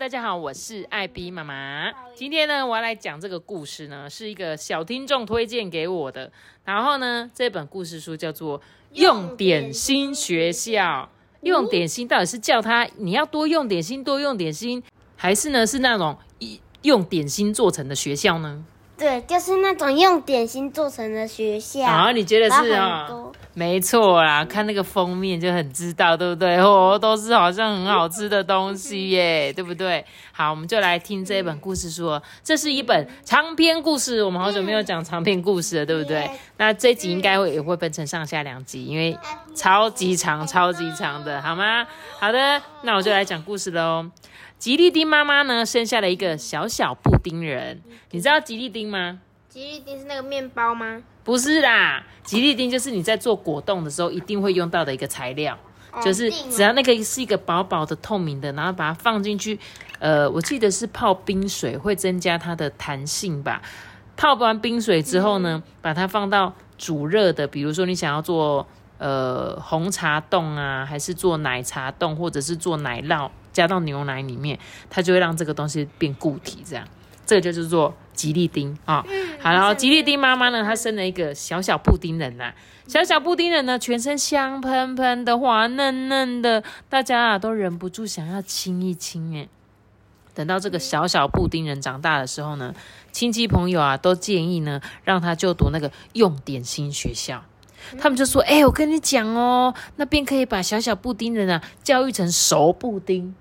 大家好，我是艾比妈妈。今天呢，我要来讲这个故事呢，是一个小听众推荐给我的。然后呢，这本故事书叫做《用点心学校》。用点心到底是叫他你要多用点心，多用点心，还是呢是那种一用点心做成的学校呢？对，就是那种用点心做成的学校。啊，你觉得是啊、没错啦，看那个封面就很知道，对不对？哦，都是好像很好吃的东西耶，对不对？好，我们就来听这本故事书哦。这是一本长篇故事，我们好久没有讲长篇故事了，对不对？那这集应该会也会分成上下两集，因为超级长、超级长的，好吗？好的，那我就来讲故事喽。吉利丁妈妈呢，生下了一个小小布丁人，你知道吉利丁吗？吉利丁是那个面包吗？不是啦，吉利丁就是你在做果冻的时候一定会用到的一个材料，就是只要那个是一个薄薄的透明的，然后把它放进去，呃，我记得是泡冰水会增加它的弹性吧。泡完冰水之后呢，把它放到煮热的，比如说你想要做呃红茶冻啊，还是做奶茶冻，或者是做奶酪，加到牛奶里面，它就会让这个东西变固体，这样，这个就是做吉利丁啊。好，然后吉利丁妈妈呢，她生了一个小小布丁人呐、小小布丁人呢，全身香喷喷的，滑嫩嫩的，大家啊都忍不住想要亲一亲哎。等到这个小小布丁人长大的时候呢，亲戚朋友啊都建议呢，让他就读那个用点心学校。他们就说：“哎、我跟你讲哦，那边可以把小小布丁人啊教育成熟布丁，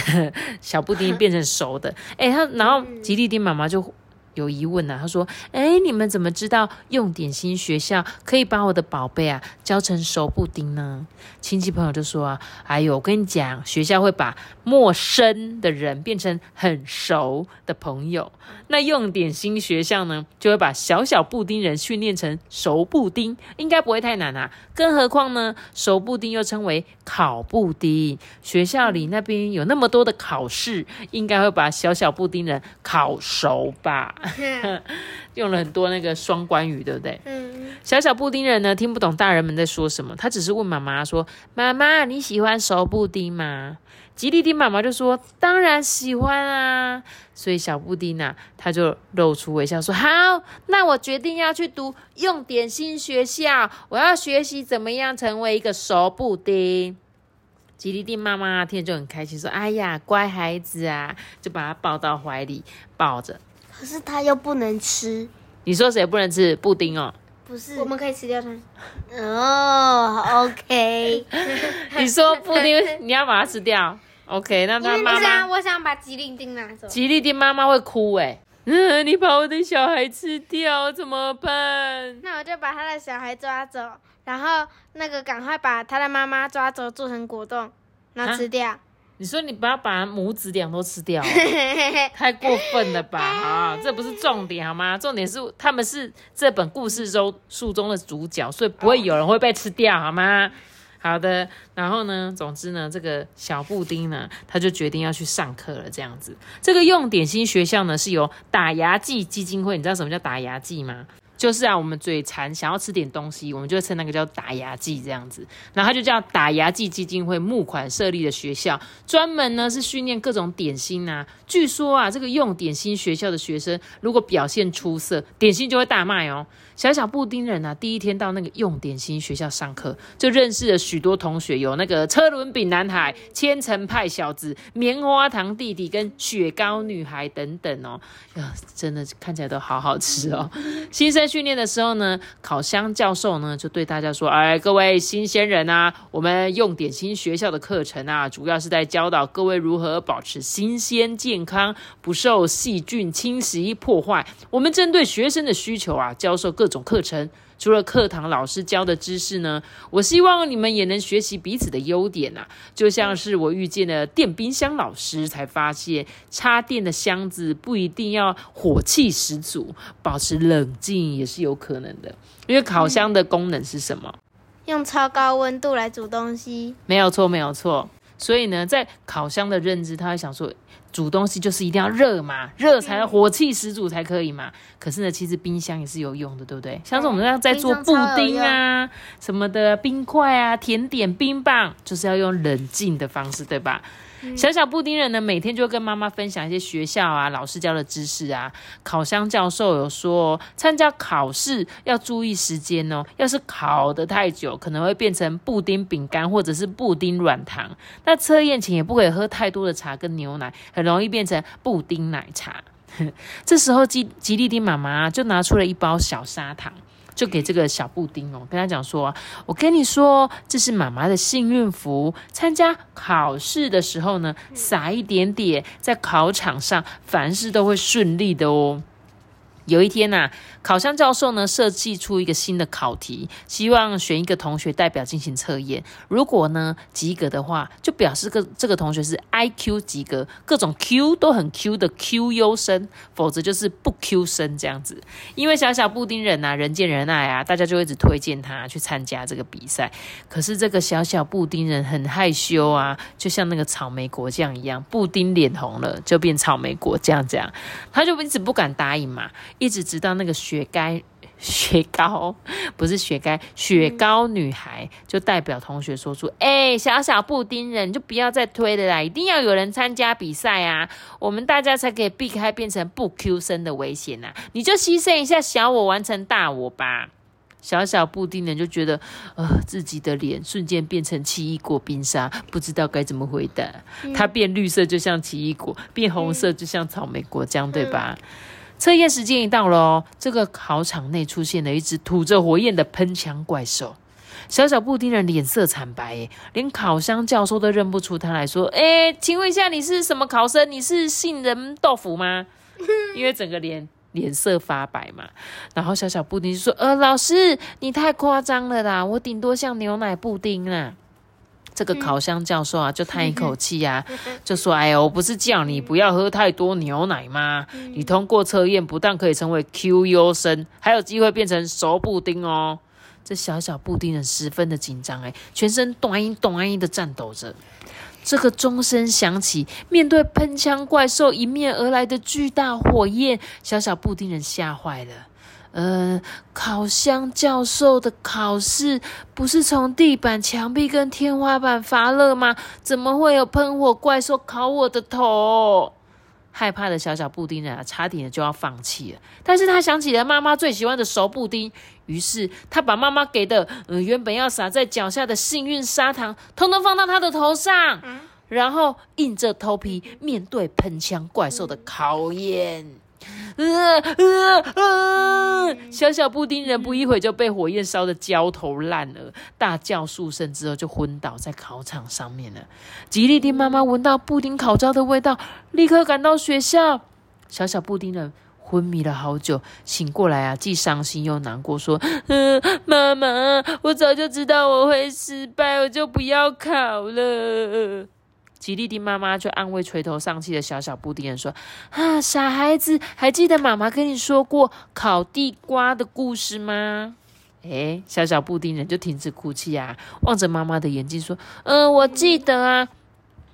小布丁变成熟的。哎、他然后吉利丁妈妈就有疑问呢、他说：“哎，你们怎么知道用点心学校可以把我的宝贝啊教成熟布丁呢？”亲戚朋友就说啊：“哎呦，我跟你讲，学校会把陌生的人变成很熟的朋友。那用点心学校呢，就会把小小布丁人训练成熟布丁，应该不会太难啊。更何况呢，熟布丁又称为烤布丁，学校里那边有那么多的考试，应该会把小小布丁人烤熟吧？用了很多那个双关语，对不对？嗯，小小布丁人呢，听不懂大人们在说什么，他只是问妈妈说：“妈妈，你喜欢熟布丁吗？”吉利丁妈妈就说：“当然喜欢啊。”所以小布丁啊，他就露出微笑说：“好，那我决定要去读用点心学校，我要学习怎么样成为一个熟布丁。”吉利丁妈妈听着就很开心，说：“哎呀，乖孩子啊！”就把他抱到怀里，抱着。可是它又不能吃，你说谁不能吃布丁哦？不是？我们可以吃掉它。哦，OK。你说布丁 你要把它吃掉，OK？那他妈妈我想把吉利丁拿走。吉利丁妈妈会哭哎、嗯，你把我的小孩吃掉怎么办？那我就把他的小孩抓走，然后那个赶快把他的妈妈抓走，做成果冻，然后吃掉。你说你不要把母子俩都吃掉哦、太过分了吧？啊，这不是重点好吗？重点是他们是这本故事中书中的主角，所以不会有人会被吃掉好吗？好的，然后呢，总之呢，这个小布丁呢，他就决定要去上课了。这样子，这个用点心学校呢是由打牙祭基金会，你知道什么叫打牙祭吗？就是啊，我们嘴馋想要吃点东西，我们就称那个叫打牙祭这样子。然后他就叫打牙祭基金会募款设立的学校，专门呢是训练各种点心啊。据说啊，这个用点心学校的学生如果表现出色，点心就会大卖哦。小小布丁人啊，第一天到那个用点心学校上课，就认识了许多同学，有那个车轮饼男孩、千层派小子、棉花糖弟弟跟雪糕女孩等等哦。呀，真的看起来都好好吃哦。新生训练的时候呢，烤箱教授呢就对大家说：“哎，各位新鲜人啊，我们用点心学校的课程啊，主要是在教导各位如何保持新鲜健康，不受细菌侵袭破坏。我们针对学生的需求啊，教授各种课程。”除了课堂老师教的知识呢，我希望你们也能学习彼此的优点啊。就像是我遇见了电冰箱老师，才发现插电的箱子不一定要火气十足，保持冷静也是有可能的。因为烤箱的功能是什么？用超高温度来煮东西。没有错，没有错。所以呢，在烤箱的认知，他会想说。煮东西就是一定要热嘛，热才火气十足才可以嘛。可是呢，其实冰箱也是有用的，对不对？像是我们这样在做布丁啊什么的冰块啊、甜点、冰棒，就是要用冷静的方式，对吧？小小布丁人呢，每天就跟妈妈分享一些学校啊、老师教的知识啊。烤箱教授有说，参加考试要注意时间哦。要是烤得太久，可能会变成布丁饼干或者是布丁软糖。那测验前也不可以喝太多的茶跟牛奶，很容易变成布丁奶茶。这时候吉吉利丁妈妈就拿出了一包小砂糖。就给这个小布丁哦，跟他讲说：“我跟你说，这是妈妈的幸运符。参加考试的时候呢，撒一点点，在考场上，凡事都会顺利的哦。”有一天呐，考箱教授呢设计出一个新的考题，希望选一个同学代表进行测验。如果呢及格的话，就表示个这个同学是 I Q 及格，各种 Q 都很 Q 的 Q 优生；否则就是不 Q 生这样子。因为小小布丁人呐，人见人爱啊，大家就一直推荐他去参加这个比赛。可是这个小小布丁人很害羞啊，就像那个草莓果酱一样，布丁脸红了就变草莓果酱这样，他就一直不敢答应嘛。一直直到那个雪糕 雪糕不是雪糕雪糕女孩，就代表同学说出：“哎，小小布丁人，就不要再推了啦！一定要有人参加比赛啊，我们大家才可以避开变成不 Q 生的危险呐！你就牺牲一下小我，完成大我吧。”小小布丁人就觉得，呃，自己的脸瞬间变成奇异果冰沙，不知道该怎么回答。它变绿色就像奇异果，变红色就像草莓果浆，对吧？测验时间一到了，这个考场内出现了一只吐着火焰的喷枪怪兽。小小布丁人脸色惨白，连烤箱教授都认不出他来说：“哎，请问一下，你是什么考生？你是杏仁豆腐吗？” 因为整个脸脸色发白嘛。然后小小布丁就说：“呃，老师，你太夸张了啦，我顶多像牛奶布丁啊。”这个烤箱教授啊，就叹一口 气呀，就说：“哎呦，我不是叫你不要喝太多牛奶吗？你通过测验，不但可以成为 Q 优生，还有机会变成熟布丁哦。”这小小布丁人十分的紧张，哎，全身短音短音的颤抖着。这个钟声响起，面对喷枪怪兽迎面而来的巨大火焰，小小布丁人吓坏了。呃，烤箱教授的考试不是从地板、墙壁跟天花板发热吗？怎么会有喷火怪兽烤我的头？害怕的小小布丁人啊，差点就要放弃了。但是他想起了妈妈最喜欢的熟布丁，于是他把妈妈给的呃原本要撒在脚下的幸运砂糖，统统放到他的头上，然后硬着头皮面对喷枪怪兽的考验。呃呃呃！小小布丁人不一会就被火焰烧得焦头烂额，大叫数声之后就昏倒在考场上面了。吉利丁妈妈闻到布丁烤焦的味道，立刻赶到学校。小小布丁人昏迷了好久，醒过来啊，既伤心又难过，说：“嗯，妈妈，我早就知道我会失败，我就不要考了。”吉利丁妈妈就安慰垂头丧气的小小布丁人说：“啊，傻孩子，还记得妈妈跟你说过烤地瓜的故事吗？”哎，小小布丁人就停止哭泣啊，望着妈妈的眼睛说：“嗯，我记得啊。”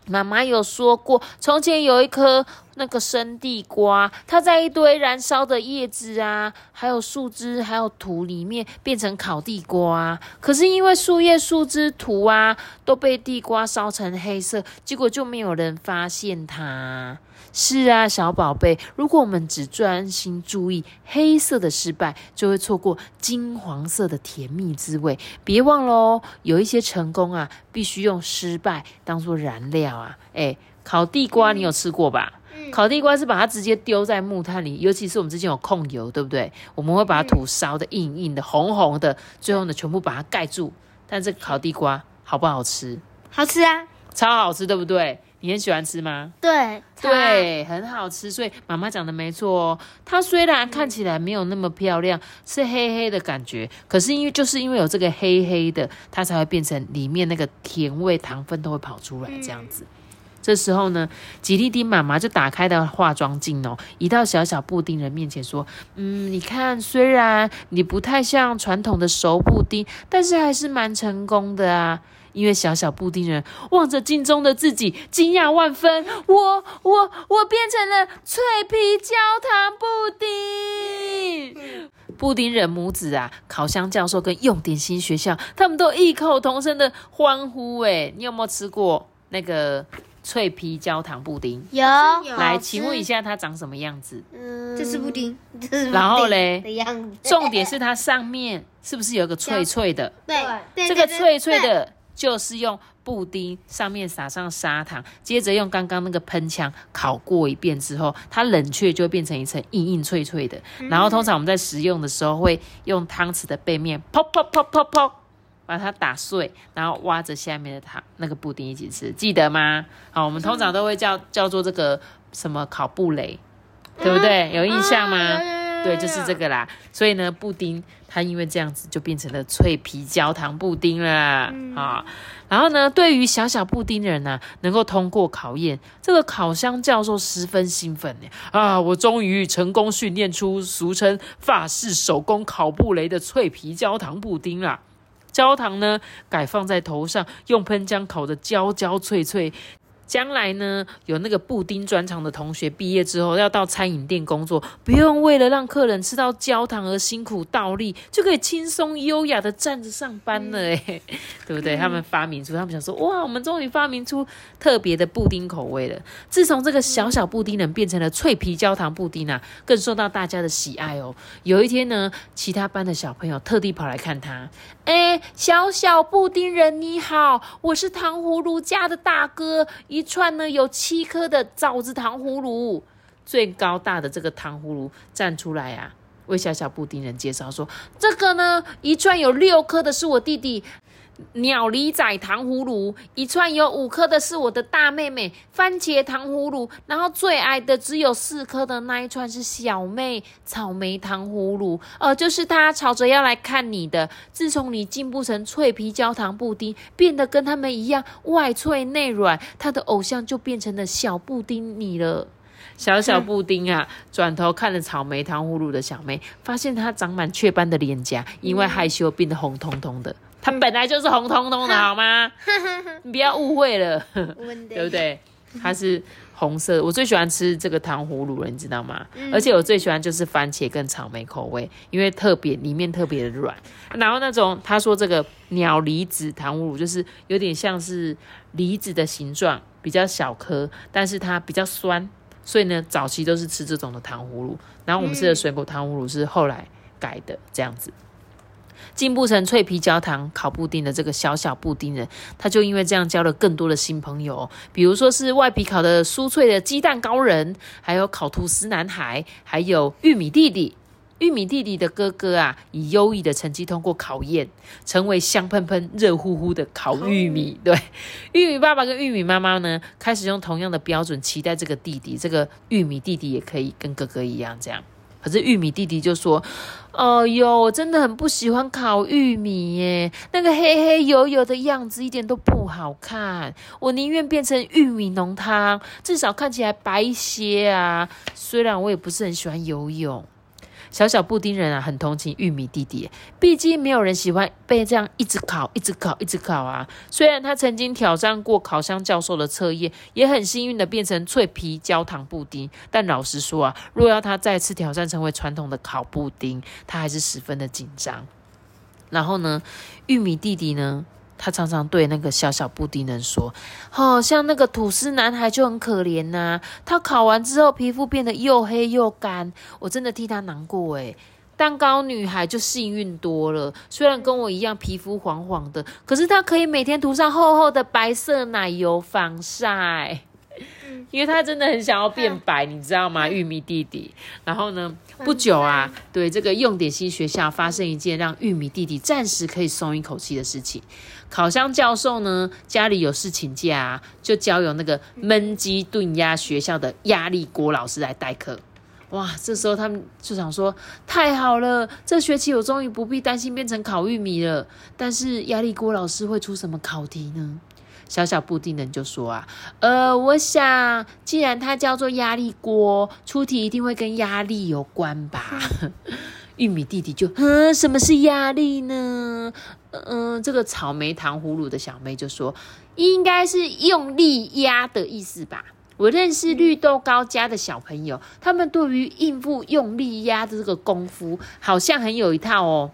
妈妈有说过，从前有一颗那个生地瓜，它在一堆燃烧的叶子啊，还有树枝，还有土里面变成烤地瓜。可是因为树叶、树枝、土啊都被地瓜烧成黑色，结果就没有人发现它。是啊，小宝贝，如果我们只专心注意黑色的失败，就会错过金黄色的甜蜜滋味。别忘了哦，有一些成功啊，必须用失败当做燃料啊。哎，烤地瓜你有吃过吧？烤地瓜是把它直接丢在木炭里，尤其是我们之前有控油，对不对？我们会把土烧的硬硬的、红红的，最后呢，全部把它盖住。但这个烤地瓜好不好吃？好吃啊，超好吃，对不对？你很喜欢吃吗？对对，很好吃。所以妈妈讲的没错哦。它虽然看起来没有那么漂亮，是黑黑的感觉，可是因为就是因为有这个黑黑的，它才会变成里面那个甜味、糖分都会跑出来这样子。这时候呢，吉利丁妈妈就打开了化妆镜哦，移到小小布丁人面前说：“嗯，你看，虽然你不太像传统的熟布丁，但是还是蛮成功的啊。”因为小小布丁人望着镜中的自己，惊讶万分。我我我变成了脆皮焦糖布丁。布丁人母子啊，烤箱教授跟用点心学校，他们都异口同声的欢呼。哎，你有没有吃过那个脆皮焦糖布丁？有。来，请问一下，它长什么样子？嗯，这是布丁。然后嘞，的样子。重点是它上面是不是有个脆脆的？对，这个脆脆的。就是用布丁上面撒上砂糖，接着用刚刚那个喷枪烤过一遍之后，它冷却就会变成一层硬硬脆脆的。然后通常我们在食用的时候会用汤匙的背面砰砰砰砰砰把它打碎，然后挖着下面的糖那个布丁一起吃，记得吗？好，我们通常都会叫叫做这个什么烤布雷，对不对？有印象吗？对，就是这个啦。所以呢，布丁它因为这样子就变成了脆皮焦糖布丁了啊。然后呢，对于小小布丁人呢，能够通过考验，这个烤箱教授十分兴奋呢。啊，我终于成功训练出俗称法式手工烤布雷的脆皮焦糖布丁啦。焦糖呢，改放在头上，用喷浆烤的焦焦脆脆。将来呢，有那个布丁专长的同学毕业之后要到餐饮店工作，不用为了让客人吃到焦糖而辛苦倒立，就可以轻松优雅的站着上班了，哎，对不对？他们发明出，他们想说，哇，我们终于发明出特别的布丁口味了。自从这个小小布丁人变成了脆皮焦糖布丁啊，更受到大家的喜爱哦。有一天呢，其他班的小朋友特地跑来看他，哎，小小布丁人你好，我是糖葫芦家的大哥一。一串呢有七颗的枣子糖葫芦，最高大的这个糖葫芦站出来啊，为小小布丁人介绍说：“这个呢一串有六颗的是我弟弟。”鸟梨仔糖葫芦一串有五颗的是我的大妹妹番茄糖葫芦，然后最矮的只有四颗的那一串是小妹草莓糖葫芦，呃，就是他吵着要来看你的。自从你进步成脆皮焦糖布丁，变得跟他们一样外脆内软，他的偶像就变成了小布丁你了。小小布丁啊，转头看了草莓糖葫芦的小妹，发现她长满雀斑的脸颊，因为害羞变得红彤彤的。它本来就是红彤彤的，好吗？你不要误会了，对不对？它是红色。我最喜欢吃这个糖葫芦了，你知道吗？而且我最喜欢就是番茄跟草莓口味，因为特别里面特别的软。然后那种他说这个鸟梨子糖葫芦就是有点像是梨子的形状，比较小颗，但是它比较酸，所以呢，早期都是吃这种的糖葫芦。然后我们吃的水果糖葫芦是后来改的这样子。进步成脆皮焦糖烤布丁的这个小小布丁人，他就因为这样交了更多的新朋友，比如说是外皮烤的酥脆的鸡蛋糕人，还有烤吐司男孩，还有玉米弟弟。玉米弟弟的哥哥啊，以优异的成绩通过考验，成为香喷喷、热乎乎的烤玉米。对，玉米爸爸跟玉米妈妈呢，开始用同样的标准期待这个弟弟，这个玉米弟弟也可以跟哥哥一样这样。可是玉米弟弟就说：“哦哟，我真的很不喜欢烤玉米耶，那个黑黑油油的样子一点都不好看。我宁愿变成玉米浓汤，至少看起来白一些啊。虽然我也不是很喜欢游泳。”小小布丁人啊，很同情玉米弟弟，毕竟没有人喜欢被这样一直烤、一直烤、一直烤啊。虽然他曾经挑战过烤箱教授的测验，也很幸运的变成脆皮焦糖布丁，但老实说啊，若要他再次挑战成为传统的烤布丁，他还是十分的紧张。然后呢，玉米弟弟呢？他常常对那个小小布丁人说：“好像那个吐司男孩就很可怜呐，他烤完之后皮肤变得又黑又干，我真的替他难过诶。蛋糕女孩就幸运多了，虽然跟我一样皮肤黄黄的，可是她可以每天涂上厚厚的白色奶油防晒。”因为他真的很想要变白，你知道吗？玉米弟弟。然后呢，不久啊，对这个用点心学校发生一件让玉米弟弟暂时可以松一口气的事情。烤箱教授呢，家里有事请假，就交由那个焖鸡炖鸭学校的压力锅老师来代课。哇，这时候他们就想说，太好了，这学期我终于不必担心变成烤玉米了。但是压力锅老师会出什么考题呢？小小布丁人就说啊，呃，我想既然它叫做压力锅，出题一定会跟压力有关吧。玉米弟弟就，嗯，什么是压力呢？嗯，这个草莓糖葫芦的小妹就说，应该是用力压的意思吧。我认识绿豆糕家的小朋友，他们对于应付用力压的这个功夫，好像很有一套哦。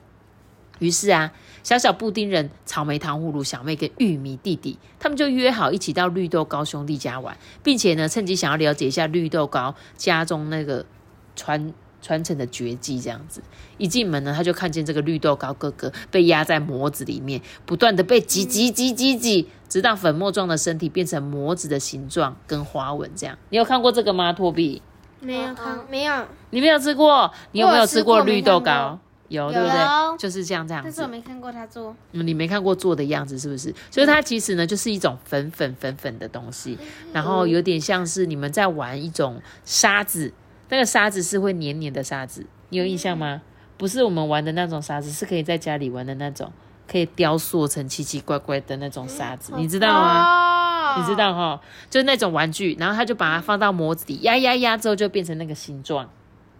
于是啊，小小布丁人、草莓糖葫芦小妹跟玉米弟弟，他们就约好一起到绿豆糕兄弟家玩，并且呢，趁机想要了解一下绿豆糕家中那个传。传承的绝技这样子，一进门呢，他就看见这个绿豆糕哥哥被压在模子里面，不断的被挤挤挤挤挤，直到粉末状的身体变成模子的形状跟花纹这样。你有看过这个吗？托比？没有看，没有。你没有吃过？你有没有吃过绿豆糕？有，对不对？就是这样这样子。但是我没看过他做。嗯，你没看过做的样子是不是？所以它其实呢，就是一种粉粉粉粉的东西，然后有点像是你们在玩一种沙子。那个沙子是会黏黏的沙子，你有印象吗？不是我们玩的那种沙子，是可以在家里玩的那种，可以雕塑成奇奇怪怪的那种沙子，你知道吗？你知道哈，就是那种玩具，然后他就把它放到模子里压压压之后就变成那个形状，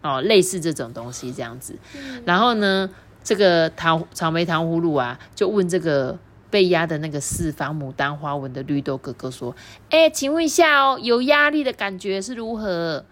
哦，类似这种东西这样子。然后呢，这个糖草莓糖葫芦啊，就问这个被压的那个四方牡丹花纹的绿豆哥哥说：“哎，请问一下哦，有压力的感觉是如何？”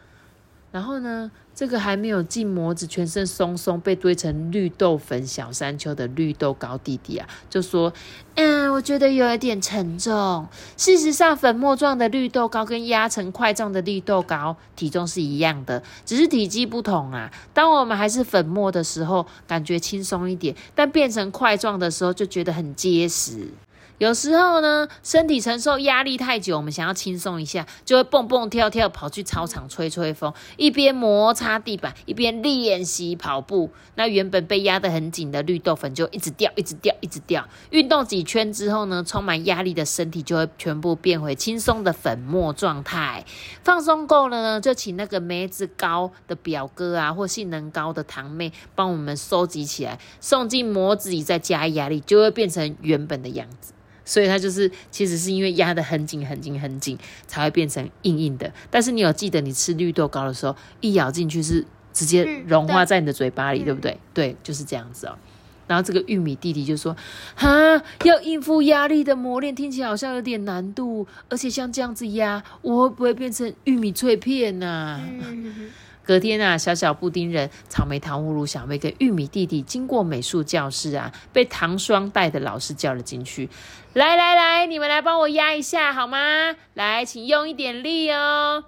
然后呢，这个还没有进模子，全身松松被堆成绿豆粉小山丘的绿豆糕弟弟啊，就说：“嗯，我觉得有一点沉重。事实上，粉末状的绿豆糕跟压成块状的绿豆糕体重是一样的，只是体积不同啊。当我们还是粉末的时候，感觉轻松一点；但变成块状的时候，就觉得很结实。”有时候呢，身体承受压力太久，我们想要轻松一下，就会蹦蹦跳跳跑去操场吹吹风，一边摩擦地板，一边练习跑步。那原本被压得很紧的绿豆粉就一直掉，一直掉，一直掉。运动几圈之后呢，充满压力的身体就会全部变回轻松的粉末状态。放松够了呢，就请那个梅子高的表哥啊，或性能高的堂妹帮我们收集起来，送进模子里，再加压力，就会变成原本的样子。所以它就是，其实是因为压得很紧、很紧、很紧，才会变成硬硬的。但是你有记得，你吃绿豆糕的时候，一咬进去是直接融化在你的嘴巴里，对不对？对，就是这样子哦。然后这个玉米弟弟就说：“哈，要应付压力的磨练，听起来好像有点难度。而且像这样子压，我会不会变成玉米脆片呢？” 隔天啊，小小布丁人、草莓糖葫芦小妹跟玉米弟弟经过美术教室啊，被糖霜带的老师叫了进去。来来来，你们来帮我压一下好吗？来，请用一点力哦。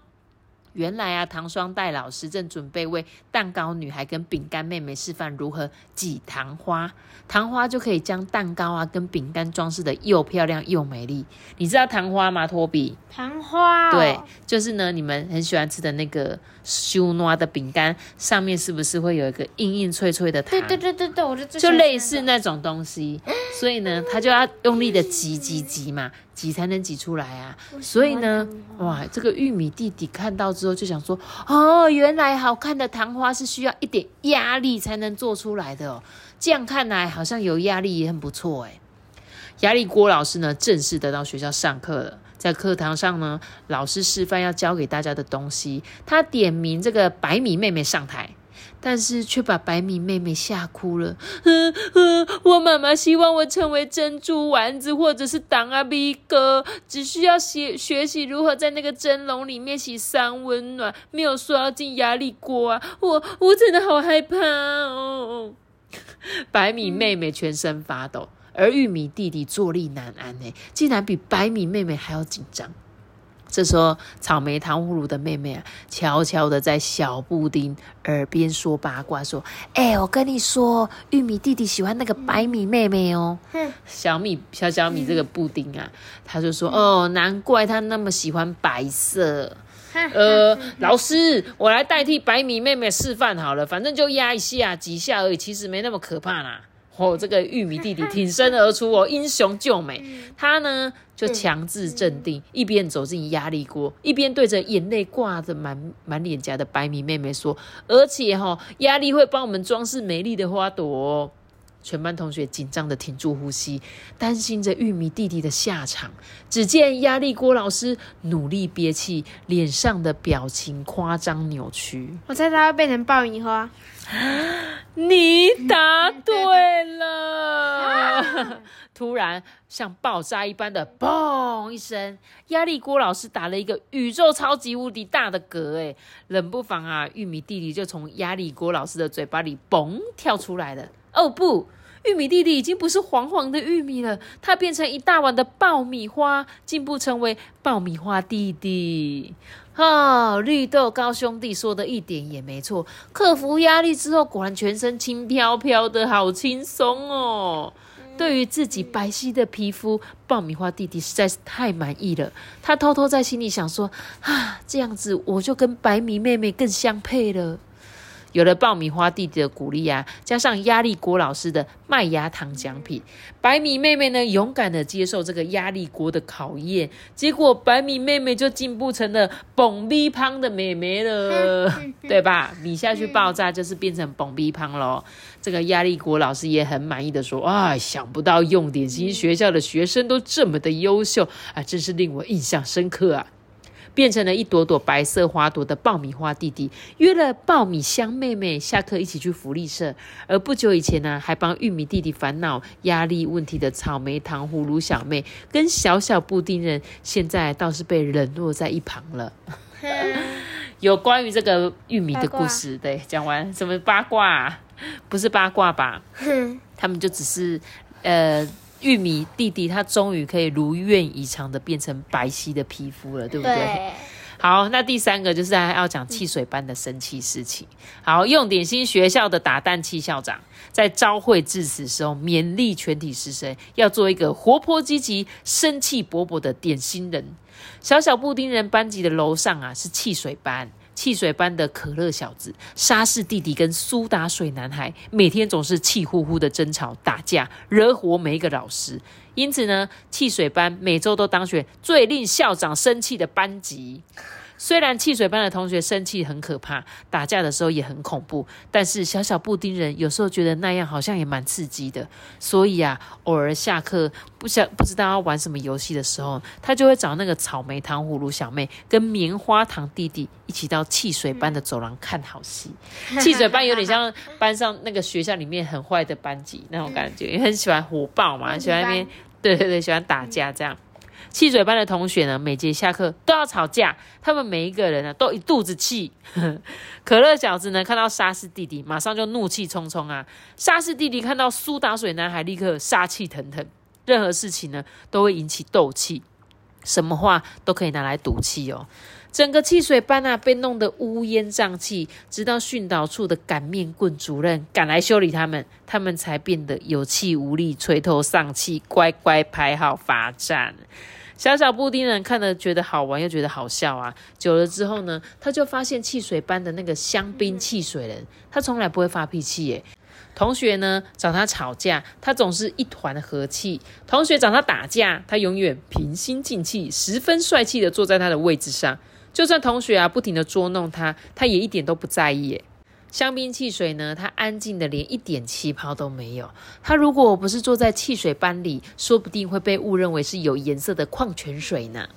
原来啊，糖霜带老师正准备为蛋糕女孩跟饼干妹妹示范如何挤糖花，糖花就可以将蛋糕啊跟饼干装饰的又漂亮又美丽。你知道糖花吗，托比？糖花，对，就是呢，你们很喜欢吃的那个修诺的饼干，上面是不是会有一个硬硬脆脆的糖？对对对对对，我就就类似那种东西，所以呢，他就要用力的挤挤挤嘛。挤才能挤出来啊！所以呢，哇，这个玉米弟弟看到之后就想说：哦，原来好看的糖花是需要一点压力才能做出来的哦。这样看来，好像有压力也很不错哎。压力锅老师呢，正式的到学校上课了。在课堂上呢，老师示范要教给大家的东西，他点名这个白米妹妹上台。但是却把白米妹妹吓哭了。我妈妈希望我成为珍珠丸子，或者是当阿 B 哥，只需要学学习如何在那个蒸笼里面洗三温暖，没有说要进压力锅啊！我我真的好害怕哦。白米妹妹全身发抖，而玉米弟弟坐立难安呢，竟然比白米妹妹还要紧张。这时候，草莓糖葫芦的妹妹啊，悄悄的在小布丁耳边说八卦，说：“哎，我跟你说，玉米弟弟喜欢那个白米妹妹哦。”小米小小米这个布丁啊，他就说：“哦，难怪他那么喜欢白色。”呃，老师，我来代替白米妹妹示范好了，反正就压一下几下而已，其实没那么可怕啦。哦，这个玉米弟弟挺身而出哦，英雄救美。他呢就强制镇定，一边走进压力锅，一边对着眼泪挂着满满脸颊的白米妹妹说：“而且哈，压力会帮我们装饰美丽的花朵。”全班同学紧张的停住呼吸，担心着玉米弟弟的下场。只见压力锅老师努力憋气，脸上的表情夸张扭曲。我猜他会变成爆米花。你答对了！突然，像爆炸一般的“嘣”一声，压力锅老师打了一个宇宙超级无敌大的嗝，哎，冷不防啊，玉米弟弟就从压力锅老师的嘴巴里“嘣”跳出来了。哦不，玉米弟弟已经不是黄黄的玉米了，它变成一大碗的爆米花，进步成为爆米花弟弟。啊，绿豆高兄弟说的一点也没错，克服压力之后，果然全身轻飘飘的，好轻松哦。对于自己白皙的皮肤，爆米花弟弟实在是太满意了。他偷偷在心里想说：啊，这样子我就跟白米妹妹更相配了。有了爆米花弟弟的鼓励啊，加上压力锅老师的麦芽糖奖品，白米妹妹呢勇敢的接受这个压力锅的考验，结果白米妹妹就进步成了蹦逼胖的妹妹了，对吧？米下去爆炸就是变成蹦逼胖喽。这个压力锅老师也很满意的说：“啊，想不到用点心学校的学生都这么的优秀啊，真是令我印象深刻啊。”变成了一朵朵白色花朵的爆米花弟弟，约了爆米香妹妹下课一起去福利社。而不久以前呢，还帮玉米弟弟烦恼压力问题的草莓糖葫芦小妹跟小小布丁人，现在倒是被冷落在一旁了。有关于这个玉米的故事，对，讲完什么八卦？不是八卦吧？他们就只是呃。玉米弟弟他终于可以如愿以偿的变成白皙的皮肤了，对不对？好，那第三个就是还要讲汽水班的生气事情。好，用点心学校的打蛋器校长在朝会致辞时候，勉励全体师生要做一个活泼积极、生气勃勃的点心人。小小布丁人班级的楼上啊，是汽水班。汽水班的可乐小子、沙士弟弟跟苏打水男孩，每天总是气呼呼的争吵打架，惹火每一个老师。因此呢，汽水班每周都当选最令校长生气的班级。虽然汽水班的同学生气很可怕，打架的时候也很恐怖，但是小小布丁人有时候觉得那样好像也蛮刺激的。所以啊，偶尔下课不想不知道要玩什么游戏的时候，他就会找那个草莓糖葫芦小妹跟棉花糖弟弟一起到汽水班的走廊看好戏。汽水班有点像班上那个学校里面很坏的班级那种感觉，也很喜欢火爆嘛，喜欢那边对对对，喜欢打架这样。汽水班的同学呢，每节下课都要吵架，他们每一个人呢都一肚子气。可乐小子呢看到沙士弟弟，马上就怒气冲冲啊；沙士弟弟看到苏打水男孩，立刻杀气腾腾。任何事情呢都会引起斗气，什么话都可以拿来赌气哦。整个汽水班啊，被弄得乌烟瘴气，直到训导处的擀面棍主任赶来修理他们，他们才变得有气无力、垂头丧气，乖乖排好罚站。小小布丁人看了觉得好玩，又觉得好笑啊。久了之后呢，他就发现汽水班的那个香槟汽水人，他从来不会发脾气耶。同学呢找他吵架，他总是一团和气；同学找他打架，他永远平心静气，十分帅气的坐在他的位置上。就算同学啊不停的捉弄他，他也一点都不在意。香槟汽水呢，他安静的连一点气泡都没有。他如果不是坐在汽水班里，说不定会被误认为是有颜色的矿泉水呢。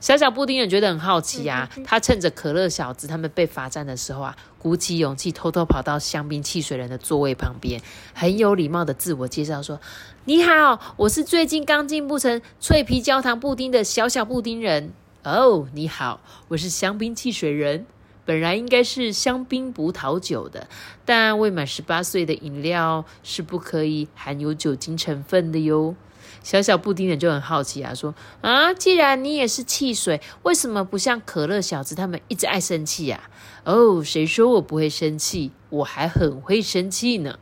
小小布丁人觉得很好奇啊，他趁着可乐小子他们被罚站的时候啊，鼓起勇气偷偷跑到香槟汽水人的座位旁边，很有礼貌的自我介绍说：“你好，我是最近刚进步成脆皮焦糖布丁的小小布丁人。”哦，你好，我是香槟汽水人。本来应该是香槟葡萄酒的，但未满十八岁的饮料是不可以含有酒精成分的哟。小小布丁人就很好奇啊，说啊，既然你也是汽水，为什么不像可乐小子他们一直爱生气呀？哦，谁说我不会生气？我还很会生气呢。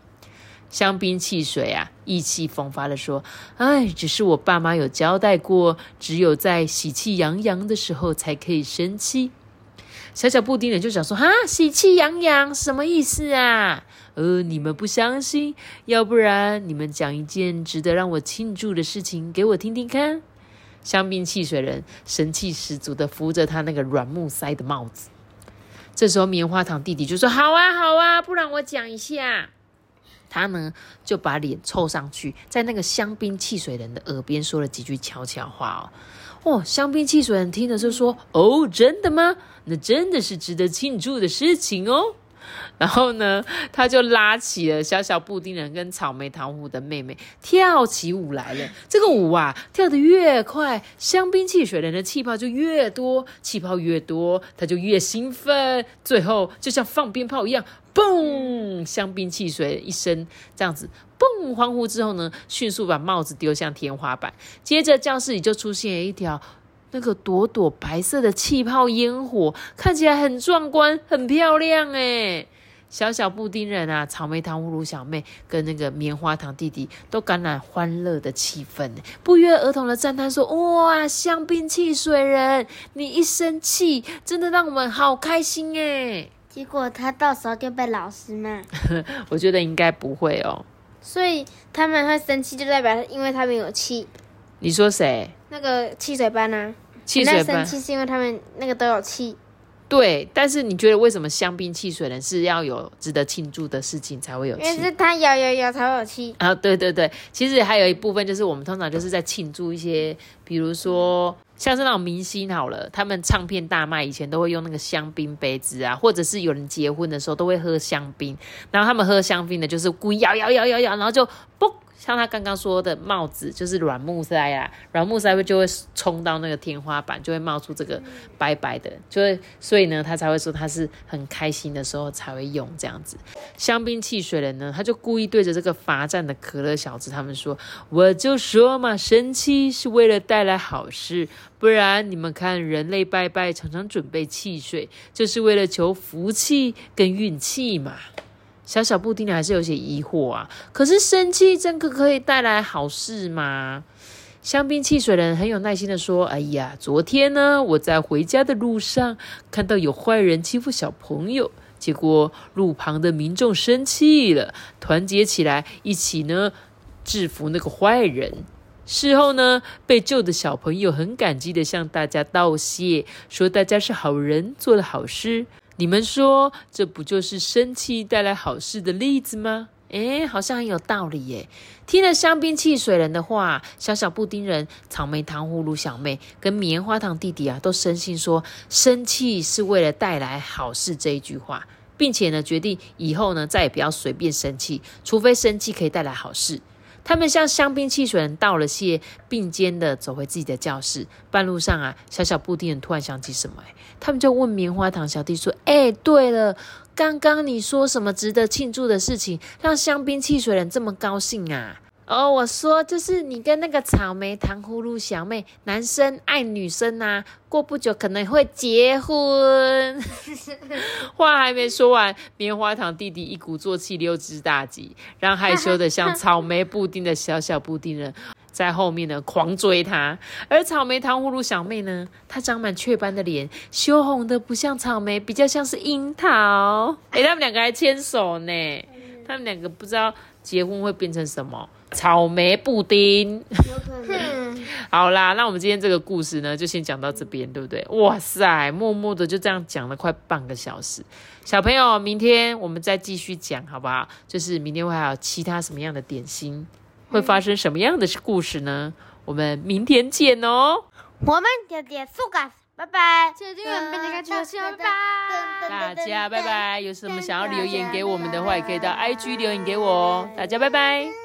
香槟汽水啊，意气风发的说：“哎，只是我爸妈有交代过，只有在喜气洋洋的时候才可以生气。”小小布丁人就想说：“哈，喜气洋洋什么意思啊？呃，你们不相信，要不然你们讲一件值得让我庆祝的事情给我听听看。”香槟汽水人神气十足的扶着他那个软木塞的帽子。这时候，棉花糖弟弟就说：“好啊，好啊，不然我讲一下。”他呢就把脸凑上去，在那个香槟汽水人的耳边说了几句悄悄话哦。哦，香槟汽水人听了就说：“哦，真的吗？那真的是值得庆祝的事情哦。”然后呢，他就拉起了小小布丁人跟草莓糖葫的妹妹跳起舞来了。这个舞啊，跳得越快，香槟汽水人的气泡就越多，气泡越多，他就越兴奋。最后就像放鞭炮一样，嘣！香槟汽水一声这样子，嘣！欢呼之后呢，迅速把帽子丢向天花板。接着教室里就出现了一条那个朵朵白色的气泡烟火，看起来很壮观，很漂亮哎。小小布丁人啊，草莓糖葫芦小妹跟那个棉花糖弟弟都感染欢乐的气氛，不约而同的赞叹说：“哇，香槟汽水人，你一生气，真的让我们好开心哎！”结果他到时候就被老师骂。我觉得应该不会哦。所以他们会生气，就代表因为他们有气。你说谁？那个汽水班啊，汽水班生气是因为他们那个都有气。对，但是你觉得为什么香槟汽水人是要有值得庆祝的事情才会有气？因为是他摇摇摇才会有气啊！对对对，其实还有一部分就是我们通常就是在庆祝一些，比如说像是那种明星好了，他们唱片大卖以前都会用那个香槟杯子啊，或者是有人结婚的时候都会喝香槟，然后他们喝香槟的就是故意摇摇摇摇摇，然后就嘣。像他刚刚说的帽子，就是软木塞啊，软木塞会就会冲到那个天花板，就会冒出这个白白的，就会，所以呢，他才会说他是很开心的时候才会用这样子。香槟汽水人呢，他就故意对着这个罚站的可乐小子他们说：“我就说嘛，生气是为了带来好事，不然你们看，人类拜拜常常准备汽水，就是为了求福气跟运气嘛。”小小布丁还是有些疑惑啊，可是生气真的可以带来好事吗？香槟汽水人很有耐心的说：“哎呀，昨天呢，我在回家的路上看到有坏人欺负小朋友，结果路旁的民众生气了，团结起来一起呢制服那个坏人。事后呢，被救的小朋友很感激的向大家道谢，说大家是好人，做了好事。”你们说，这不就是生气带来好事的例子吗？诶，好像很有道理耶。听了香槟汽水人的话，小小布丁人、草莓糖葫芦小妹跟棉花糖弟弟啊，都深信说生气是为了带来好事这一句话，并且呢，决定以后呢，再也不要随便生气，除非生气可以带来好事。他们向香槟汽水人道了谢，并肩的走回自己的教室。半路上啊，小小布丁突然想起什么，他们就问棉花糖小弟说：“哎，对了，刚刚你说什么值得庆祝的事情，让香槟汽水人这么高兴啊？”哦，我说就是你跟那个草莓糖葫芦小妹，男生爱女生呐，过不久可能会结婚。话还没说完，棉花糖弟弟一鼓作气溜之大吉，让害羞的像草莓布丁的小小布丁人在后面呢狂追他。而草莓糖葫芦小妹呢，她长满雀斑的脸，羞红的不像草莓，比较像是樱桃。哎，他们两个还牵手呢，他们两个不知道结婚会变成什么。草莓布丁，好啦，那我们今天这个故事呢，就先讲到这边，对不对？哇塞，默默的就这样讲了快半个小时。小朋友，明天我们再继续讲，好不好？就是明天会还有其他什么样的点心，会发生什么样的故事呢？我们明天见哦。我们就结束了，拜拜。今天变成个拜拜。大家拜拜。有什么想要留言给我们的话，也可以到 IG 留言给我哦。大家拜拜。